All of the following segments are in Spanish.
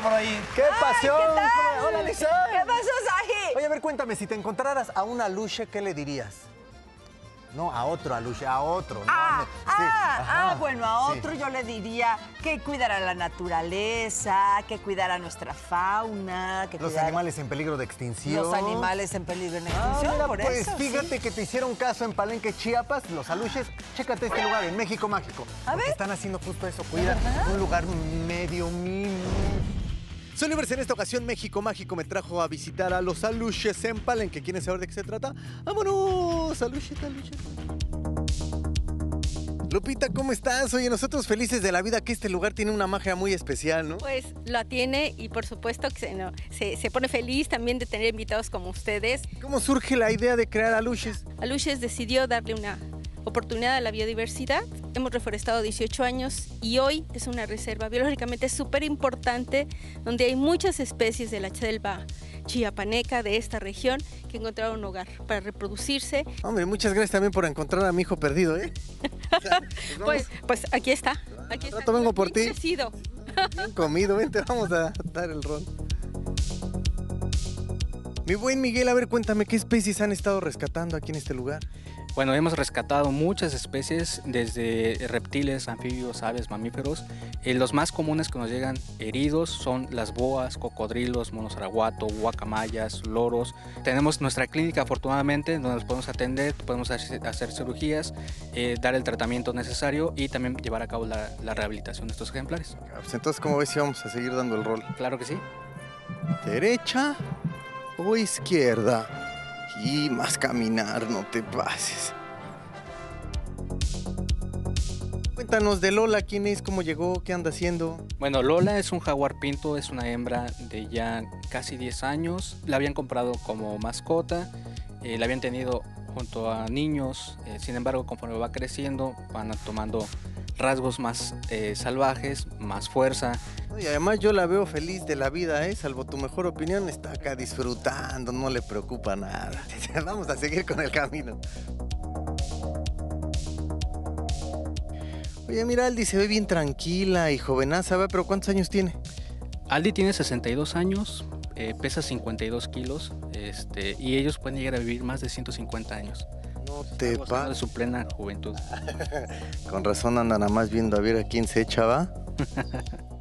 por ahí. ¡Qué pasión! Hola, Lisa. ¿Qué pasó, Saji? Oye, a ver, cuéntame, si te encontraras a un aluche, ¿qué le dirías? No, a otro aluche, a otro. no, Ah, no, sí, ah, ah, bueno, a sí. otro yo le diría que cuidara la naturaleza, que cuidara nuestra fauna, que Los cuidara animales en peligro de extinción. los animales en peligro de Ah, extinción, mira, por pues eso. sí. fíjate que te hicieron caso en Palenque, Chiapas, los aluches. Chécate este lugar, en México Mágico. A ver. están haciendo justo eso, cuida un lugar medio mini. Solivers, en esta ocasión México Mágico me trajo a visitar a los aluches en Palenque. ¿Quieren saber de qué se trata? ¡Vámonos! Aluches, aluches. Lupita, ¿cómo estás? Oye, nosotros felices de la vida que este lugar tiene una magia muy especial, ¿no? Pues la tiene y por supuesto que se, no, se, se pone feliz también de tener invitados como ustedes. ¿Cómo surge la idea de crear aluches? Aluches decidió darle una oportunidad a la biodiversidad. Hemos reforestado 18 años y hoy es una reserva biológicamente súper importante donde hay muchas especies de la selva chiapaneca de esta región que encontraron un hogar para reproducirse. Hombre, muchas gracias también por encontrar a mi hijo perdido, ¿eh? Pues, pues aquí está. Aquí está. rato vengo por ti. Bien comido, vente, vamos a dar el rol. Mi buen Miguel, a ver, cuéntame qué especies han estado rescatando aquí en este lugar. Bueno, hemos rescatado muchas especies, desde reptiles, anfibios, aves, mamíferos. Eh, los más comunes que nos llegan heridos son las boas, cocodrilos, monos araguato, guacamayas, loros. Tenemos nuestra clínica, afortunadamente, donde los podemos atender, podemos hacer, cirugías, eh, dar el tratamiento necesario y también llevar a cabo la, la rehabilitación de estos ejemplares. Ah, Pues entonces, ¿cómo ves si vamos a seguir dando el rol? Claro que sí. ¿Derecha o izquierda? Y más caminar, no te pases. Cuéntanos de Lola, quién es, cómo llegó, qué anda haciendo. Bueno, Lola es un jaguar pinto, es una hembra de ya casi 10 años. La habían comprado como mascota, eh, la habían tenido junto a niños. eh, sin embargo, conforme va creciendo, van tomando rasgos más eh, salvajes, más fuerza. Y además yo la veo feliz de la vida, ¿eh? Salvo tu mejor opinión, está acá disfrutando, no le preocupa nada. Vamos a seguir con el camino. Oye, mira, Aldi se ve bien tranquila y jovenaza, ¿verdad? Pero ¿cuántos años tiene? Aldi tiene 62 años, eh, pesa 52 kilos este, y ellos pueden llegar a vivir más de 150 años. No te pa... de su plena juventud. Con razón andan nada más viendo a ver a quién se echa, ¿va?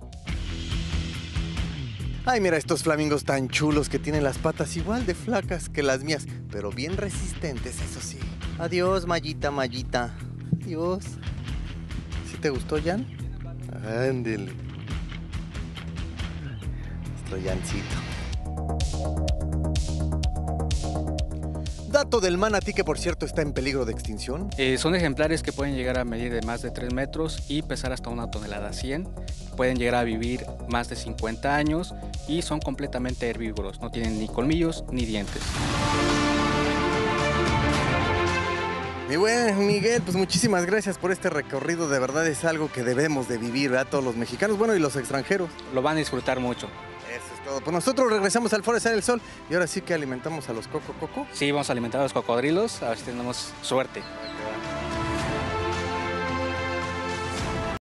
Ay, mira estos flamingos tan chulos que tienen las patas igual de flacas que las mías, pero bien resistentes, eso sí. Adiós, Mayita, Mayita. Adiós. ¿Sí te gustó, Jan? Ándele. Nuestro Jancito. Dato del manatí que por cierto está en peligro de extinción. Eh, son ejemplares que pueden llegar a medir de más de 3 metros y pesar hasta una tonelada 100. Pueden llegar a vivir más de 50 años y son completamente herbívoros. No tienen ni colmillos ni dientes. Mi buen Miguel, pues muchísimas gracias por este recorrido. De verdad es algo que debemos de vivir, ¿verdad? Todos los mexicanos, bueno, y los extranjeros. Lo van a disfrutar mucho. Eso es todo. Pues nosotros regresamos al Forestar del Sol y ahora sí que alimentamos a los coco coco. Sí, vamos a alimentar a los cocodrilos, a ver si tenemos suerte.